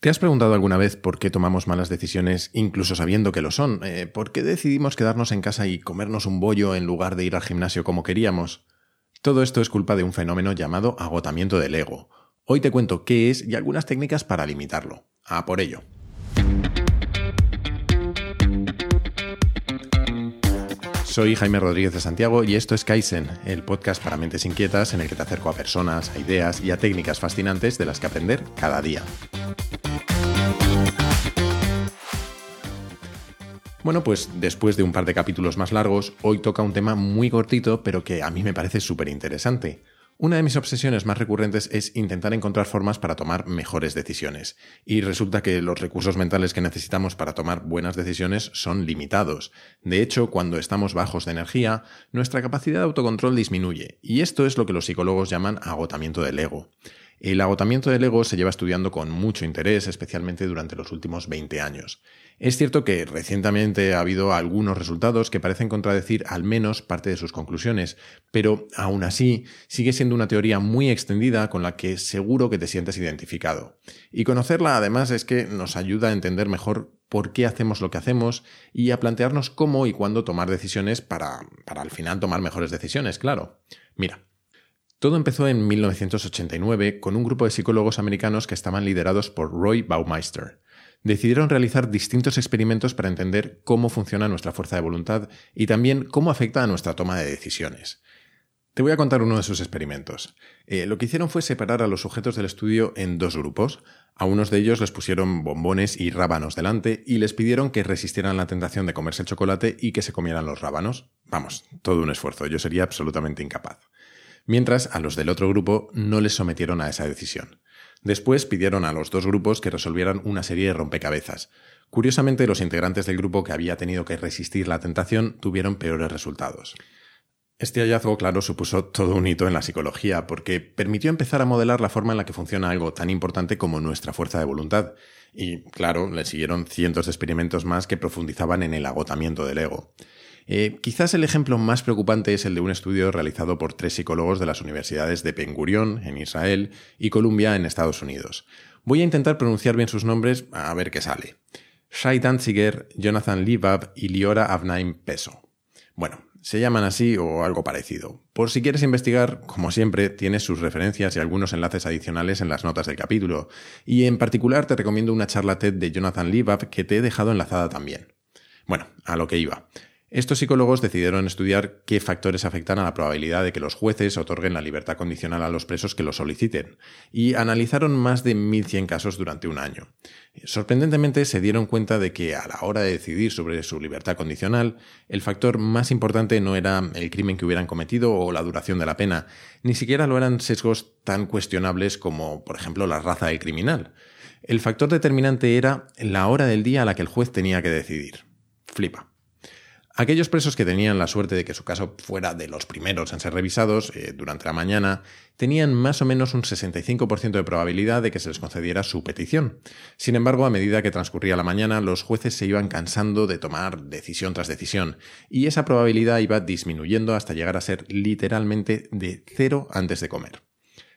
¿Te has preguntado alguna vez por qué tomamos malas decisiones incluso sabiendo que lo son? Eh, ¿Por qué decidimos quedarnos en casa y comernos un bollo en lugar de ir al gimnasio como queríamos? Todo esto es culpa de un fenómeno llamado agotamiento del ego. Hoy te cuento qué es y algunas técnicas para limitarlo. A por ello. Soy Jaime Rodríguez de Santiago y esto es Kaizen, el podcast para mentes inquietas en el que te acerco a personas, a ideas y a técnicas fascinantes de las que aprender cada día. Bueno, pues después de un par de capítulos más largos, hoy toca un tema muy cortito, pero que a mí me parece súper interesante. Una de mis obsesiones más recurrentes es intentar encontrar formas para tomar mejores decisiones. Y resulta que los recursos mentales que necesitamos para tomar buenas decisiones son limitados. De hecho, cuando estamos bajos de energía, nuestra capacidad de autocontrol disminuye. Y esto es lo que los psicólogos llaman agotamiento del ego. El agotamiento del ego se lleva estudiando con mucho interés, especialmente durante los últimos 20 años. Es cierto que recientemente ha habido algunos resultados que parecen contradecir al menos parte de sus conclusiones, pero aún así sigue siendo una teoría muy extendida con la que seguro que te sientes identificado. Y conocerla además es que nos ayuda a entender mejor por qué hacemos lo que hacemos y a plantearnos cómo y cuándo tomar decisiones para, para al final tomar mejores decisiones, claro. Mira, todo empezó en 1989 con un grupo de psicólogos americanos que estaban liderados por Roy Baumeister. Decidieron realizar distintos experimentos para entender cómo funciona nuestra fuerza de voluntad y también cómo afecta a nuestra toma de decisiones. Te voy a contar uno de sus experimentos. Eh, lo que hicieron fue separar a los sujetos del estudio en dos grupos. A unos de ellos les pusieron bombones y rábanos delante y les pidieron que resistieran la tentación de comerse el chocolate y que se comieran los rábanos. Vamos, todo un esfuerzo. Yo sería absolutamente incapaz mientras a los del otro grupo no les sometieron a esa decisión. Después pidieron a los dos grupos que resolvieran una serie de rompecabezas. Curiosamente, los integrantes del grupo que había tenido que resistir la tentación tuvieron peores resultados. Este hallazgo, claro, supuso todo un hito en la psicología, porque permitió empezar a modelar la forma en la que funciona algo tan importante como nuestra fuerza de voluntad. Y, claro, le siguieron cientos de experimentos más que profundizaban en el agotamiento del ego. Eh, quizás el ejemplo más preocupante es el de un estudio realizado por tres psicólogos de las universidades de Ben en Israel, y Columbia, en Estados Unidos. Voy a intentar pronunciar bien sus nombres a ver qué sale. Shai Danziger, Jonathan Libab y Liora Avnaim Peso. Bueno, se llaman así o algo parecido. Por si quieres investigar, como siempre, tienes sus referencias y algunos enlaces adicionales en las notas del capítulo, y en particular te recomiendo una charla TED de Jonathan Libab que te he dejado enlazada también. Bueno, a lo que iba. Estos psicólogos decidieron estudiar qué factores afectan a la probabilidad de que los jueces otorguen la libertad condicional a los presos que lo soliciten, y analizaron más de 1.100 casos durante un año. Sorprendentemente se dieron cuenta de que a la hora de decidir sobre su libertad condicional, el factor más importante no era el crimen que hubieran cometido o la duración de la pena, ni siquiera lo eran sesgos tan cuestionables como, por ejemplo, la raza del criminal. El factor determinante era la hora del día a la que el juez tenía que decidir. Flipa. Aquellos presos que tenían la suerte de que su caso fuera de los primeros en ser revisados eh, durante la mañana tenían más o menos un 65% de probabilidad de que se les concediera su petición. Sin embargo, a medida que transcurría la mañana, los jueces se iban cansando de tomar decisión tras decisión, y esa probabilidad iba disminuyendo hasta llegar a ser literalmente de cero antes de comer.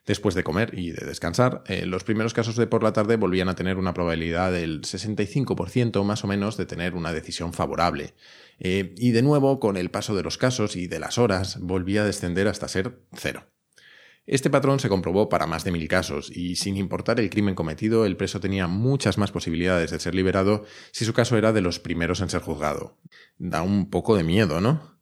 Después de comer y de descansar, eh, los primeros casos de por la tarde volvían a tener una probabilidad del 65% más o menos de tener una decisión favorable. Eh, y de nuevo, con el paso de los casos y de las horas, volvía a descender hasta ser cero. Este patrón se comprobó para más de mil casos, y sin importar el crimen cometido, el preso tenía muchas más posibilidades de ser liberado si su caso era de los primeros en ser juzgado. Da un poco de miedo, ¿no?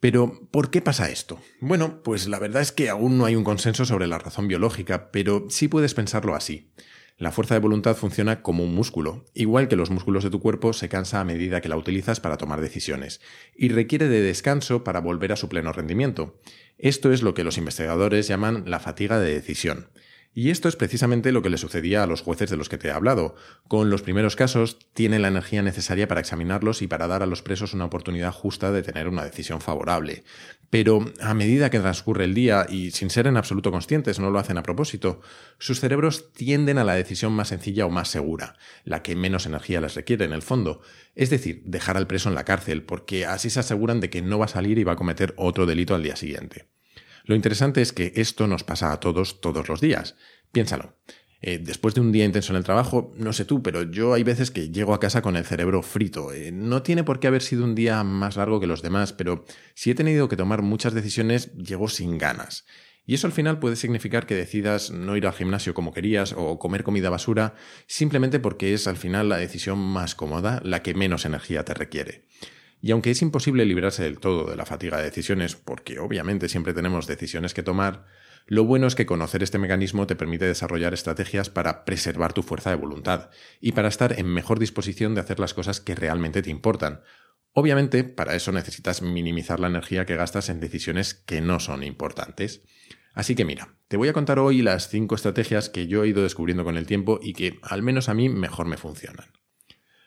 Pero, ¿por qué pasa esto? Bueno, pues la verdad es que aún no hay un consenso sobre la razón biológica, pero sí puedes pensarlo así. La fuerza de voluntad funciona como un músculo. Igual que los músculos de tu cuerpo, se cansa a medida que la utilizas para tomar decisiones, y requiere de descanso para volver a su pleno rendimiento. Esto es lo que los investigadores llaman la fatiga de decisión. Y esto es precisamente lo que le sucedía a los jueces de los que te he hablado. Con los primeros casos, tienen la energía necesaria para examinarlos y para dar a los presos una oportunidad justa de tener una decisión favorable. Pero a medida que transcurre el día, y sin ser en absoluto conscientes, no lo hacen a propósito, sus cerebros tienden a la decisión más sencilla o más segura, la que menos energía les requiere en el fondo. Es decir, dejar al preso en la cárcel, porque así se aseguran de que no va a salir y va a cometer otro delito al día siguiente. Lo interesante es que esto nos pasa a todos todos los días. Piénsalo. Eh, después de un día intenso en el trabajo, no sé tú, pero yo hay veces que llego a casa con el cerebro frito. Eh, no tiene por qué haber sido un día más largo que los demás, pero si he tenido que tomar muchas decisiones, llego sin ganas. Y eso al final puede significar que decidas no ir al gimnasio como querías o comer comida basura simplemente porque es al final la decisión más cómoda, la que menos energía te requiere. Y aunque es imposible librarse del todo de la fatiga de decisiones, porque obviamente siempre tenemos decisiones que tomar, lo bueno es que conocer este mecanismo te permite desarrollar estrategias para preservar tu fuerza de voluntad y para estar en mejor disposición de hacer las cosas que realmente te importan. Obviamente, para eso necesitas minimizar la energía que gastas en decisiones que no son importantes. Así que mira, te voy a contar hoy las 5 estrategias que yo he ido descubriendo con el tiempo y que al menos a mí mejor me funcionan.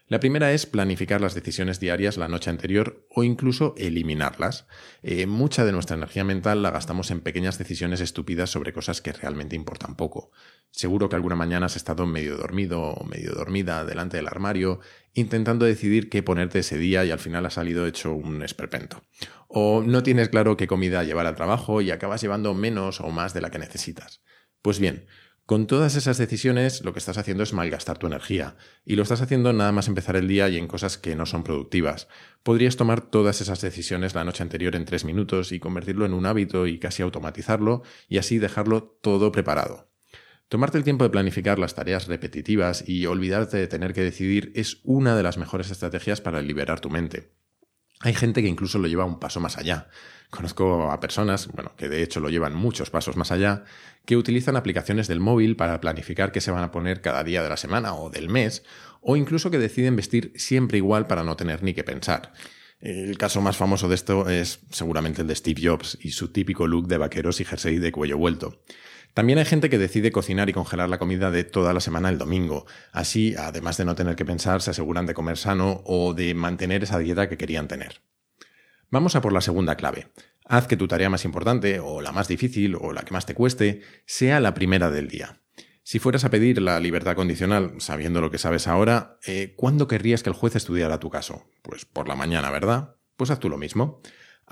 La primera es planificar las decisiones diarias la noche anterior o incluso eliminarlas. Eh, mucha de nuestra energía mental la gastamos en pequeñas decisiones estúpidas sobre cosas que realmente importan poco. Seguro que alguna mañana has estado medio dormido o medio dormida delante del armario intentando decidir qué ponerte ese día y al final ha salido hecho un esperpento. O no tienes claro qué comida llevar al trabajo y acabas llevando menos o más de la que necesitas. Pues bien, con todas esas decisiones lo que estás haciendo es malgastar tu energía, y lo estás haciendo nada más empezar el día y en cosas que no son productivas. Podrías tomar todas esas decisiones la noche anterior en tres minutos y convertirlo en un hábito y casi automatizarlo, y así dejarlo todo preparado. Tomarte el tiempo de planificar las tareas repetitivas y olvidarte de tener que decidir es una de las mejores estrategias para liberar tu mente. Hay gente que incluso lo lleva un paso más allá. Conozco a personas, bueno, que de hecho lo llevan muchos pasos más allá, que utilizan aplicaciones del móvil para planificar qué se van a poner cada día de la semana o del mes, o incluso que deciden vestir siempre igual para no tener ni que pensar. El caso más famoso de esto es seguramente el de Steve Jobs y su típico look de vaqueros y jersey de cuello vuelto. También hay gente que decide cocinar y congelar la comida de toda la semana el domingo. Así, además de no tener que pensar, se aseguran de comer sano o de mantener esa dieta que querían tener. Vamos a por la segunda clave. Haz que tu tarea más importante, o la más difícil, o la que más te cueste, sea la primera del día. Si fueras a pedir la libertad condicional, sabiendo lo que sabes ahora, eh, ¿cuándo querrías que el juez estudiara tu caso? Pues por la mañana, ¿verdad? Pues haz tú lo mismo.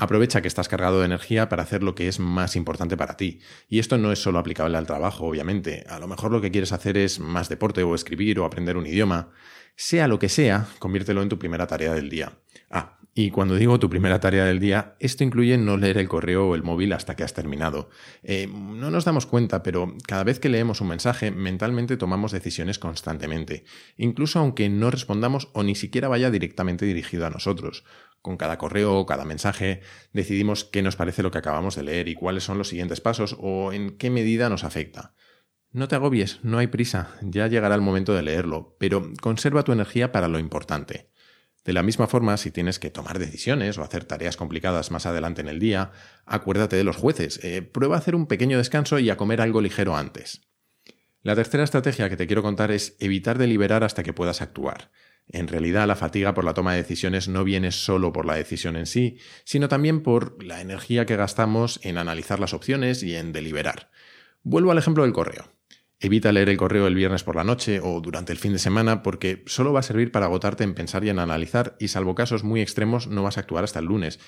Aprovecha que estás cargado de energía para hacer lo que es más importante para ti. Y esto no es solo aplicable al trabajo, obviamente. A lo mejor lo que quieres hacer es más deporte o escribir o aprender un idioma. Sea lo que sea, conviértelo en tu primera tarea del día. Ah, y cuando digo tu primera tarea del día, esto incluye no leer el correo o el móvil hasta que has terminado. Eh, no nos damos cuenta, pero cada vez que leemos un mensaje, mentalmente tomamos decisiones constantemente, incluso aunque no respondamos o ni siquiera vaya directamente dirigido a nosotros. Con cada correo o cada mensaje decidimos qué nos parece lo que acabamos de leer y cuáles son los siguientes pasos o en qué medida nos afecta. No te agobies, no hay prisa, ya llegará el momento de leerlo, pero conserva tu energía para lo importante. De la misma forma, si tienes que tomar decisiones o hacer tareas complicadas más adelante en el día, acuérdate de los jueces, eh, prueba a hacer un pequeño descanso y a comer algo ligero antes. La tercera estrategia que te quiero contar es evitar deliberar hasta que puedas actuar. En realidad, la fatiga por la toma de decisiones no viene solo por la decisión en sí, sino también por la energía que gastamos en analizar las opciones y en deliberar. Vuelvo al ejemplo del correo. Evita leer el correo el viernes por la noche o durante el fin de semana porque solo va a servir para agotarte en pensar y en analizar y salvo casos muy extremos no vas a actuar hasta el lunes.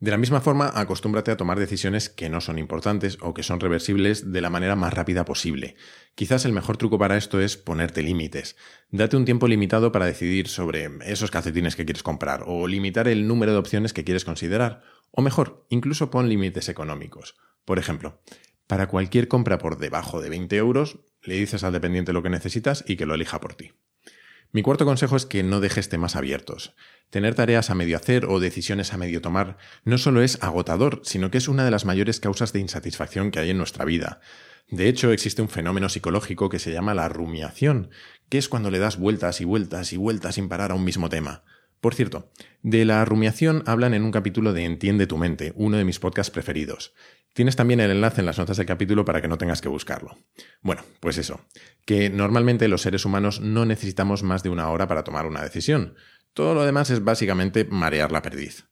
De la misma forma, acostúmbrate a tomar decisiones que no son importantes o que son reversibles de la manera más rápida posible. Quizás el mejor truco para esto es ponerte límites. Date un tiempo limitado para decidir sobre esos calcetines que quieres comprar o limitar el número de opciones que quieres considerar. O mejor, incluso pon límites económicos. Por ejemplo, para cualquier compra por debajo de 20 euros, le dices al dependiente lo que necesitas y que lo elija por ti. Mi cuarto consejo es que no dejes temas abiertos. Tener tareas a medio hacer o decisiones a medio tomar no solo es agotador, sino que es una de las mayores causas de insatisfacción que hay en nuestra vida. De hecho, existe un fenómeno psicológico que se llama la rumiación, que es cuando le das vueltas y vueltas y vueltas sin parar a un mismo tema. Por cierto, de la rumiación hablan en un capítulo de Entiende tu mente, uno de mis podcasts preferidos. Tienes también el enlace en las notas del capítulo para que no tengas que buscarlo. Bueno, pues eso, que normalmente los seres humanos no necesitamos más de una hora para tomar una decisión. Todo lo demás es básicamente marear la perdiz.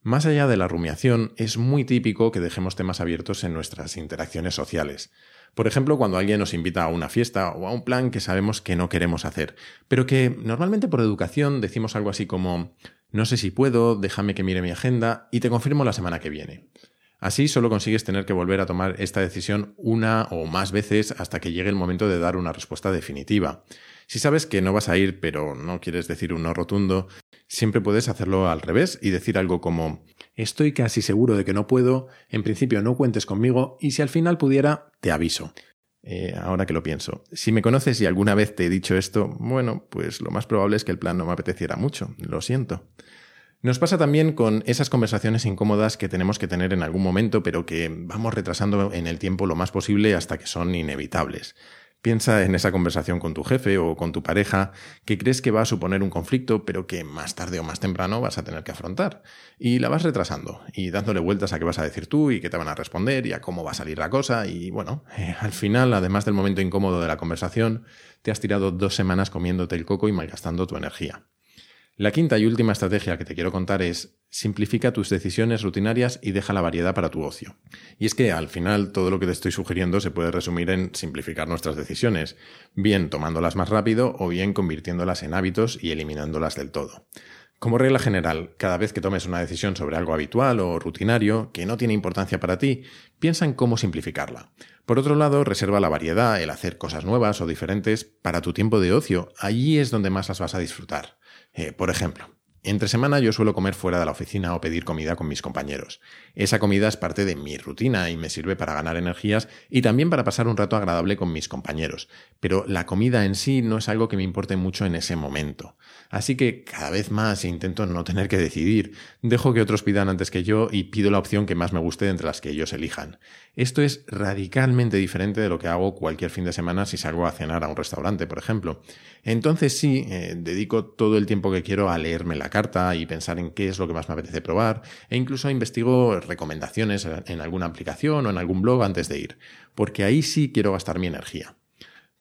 Más allá de la rumiación, es muy típico que dejemos temas abiertos en nuestras interacciones sociales. Por ejemplo, cuando alguien nos invita a una fiesta o a un plan que sabemos que no queremos hacer, pero que normalmente por educación decimos algo así como no sé si puedo, déjame que mire mi agenda y te confirmo la semana que viene. Así solo consigues tener que volver a tomar esta decisión una o más veces hasta que llegue el momento de dar una respuesta definitiva. Si sabes que no vas a ir, pero no quieres decir un no rotundo, siempre puedes hacerlo al revés y decir algo como Estoy casi seguro de que no puedo, en principio no cuentes conmigo y si al final pudiera, te aviso. Eh, ahora que lo pienso, si me conoces y alguna vez te he dicho esto, bueno, pues lo más probable es que el plan no me apeteciera mucho, lo siento. Nos pasa también con esas conversaciones incómodas que tenemos que tener en algún momento, pero que vamos retrasando en el tiempo lo más posible hasta que son inevitables. Piensa en esa conversación con tu jefe o con tu pareja que crees que va a suponer un conflicto, pero que más tarde o más temprano vas a tener que afrontar. Y la vas retrasando y dándole vueltas a qué vas a decir tú y qué te van a responder y a cómo va a salir la cosa. Y bueno, eh, al final, además del momento incómodo de la conversación, te has tirado dos semanas comiéndote el coco y malgastando tu energía. La quinta y última estrategia que te quiero contar es simplifica tus decisiones rutinarias y deja la variedad para tu ocio. Y es que al final todo lo que te estoy sugiriendo se puede resumir en simplificar nuestras decisiones, bien tomándolas más rápido o bien convirtiéndolas en hábitos y eliminándolas del todo. Como regla general, cada vez que tomes una decisión sobre algo habitual o rutinario que no tiene importancia para ti, piensa en cómo simplificarla. Por otro lado, reserva la variedad, el hacer cosas nuevas o diferentes para tu tiempo de ocio. Allí es donde más las vas a disfrutar. Eh, por ejemplo, entre semana yo suelo comer fuera de la oficina o pedir comida con mis compañeros. Esa comida es parte de mi rutina y me sirve para ganar energías y también para pasar un rato agradable con mis compañeros. Pero la comida en sí no es algo que me importe mucho en ese momento. Así que cada vez más intento no tener que decidir. Dejo que otros pidan antes que yo y pido la opción que más me guste entre las que ellos elijan. Esto es radicalmente diferente de lo que hago cualquier fin de semana si salgo a cenar a un restaurante, por ejemplo. Entonces sí, eh, dedico todo el tiempo que quiero a leerme la carta y pensar en qué es lo que más me apetece probar, e incluso investigo recomendaciones en alguna aplicación o en algún blog antes de ir, porque ahí sí quiero gastar mi energía.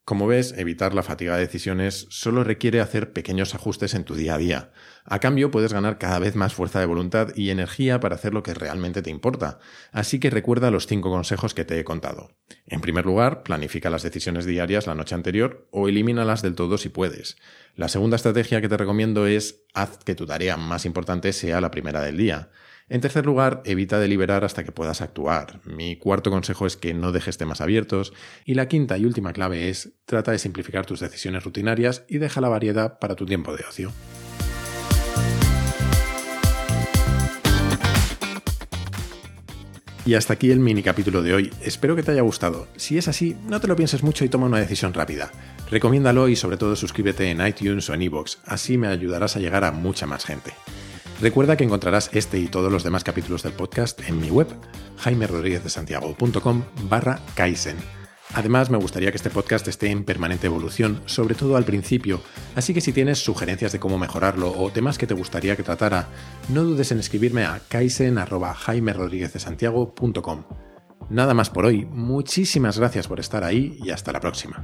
Como ves, evitar la fatiga de decisiones solo requiere hacer pequeños ajustes en tu día a día. A cambio, puedes ganar cada vez más fuerza de voluntad y energía para hacer lo que realmente te importa. Así que recuerda los cinco consejos que te he contado. En primer lugar, planifica las decisiones diarias la noche anterior o elimínalas del todo si puedes. La segunda estrategia que te recomiendo es haz que tu tarea más importante sea la primera del día. En tercer lugar, evita deliberar hasta que puedas actuar. Mi cuarto consejo es que no dejes temas abiertos. Y la quinta y última clave es trata de simplificar tus decisiones rutinarias y deja la variedad para tu tiempo de ocio. Y hasta aquí el mini capítulo de hoy. Espero que te haya gustado. Si es así, no te lo pienses mucho y toma una decisión rápida. Recomiéndalo y sobre todo suscríbete en iTunes o en iVoox, así me ayudarás a llegar a mucha más gente. Recuerda que encontrarás este y todos los demás capítulos del podcast en mi web, jaimerodríguezdesantiago.com barra Kaizen. Además, me gustaría que este podcast esté en permanente evolución, sobre todo al principio, así que si tienes sugerencias de cómo mejorarlo o temas que te gustaría que tratara, no dudes en escribirme a kaizen.jaimerodríguezdesantiago.com. Nada más por hoy, muchísimas gracias por estar ahí y hasta la próxima.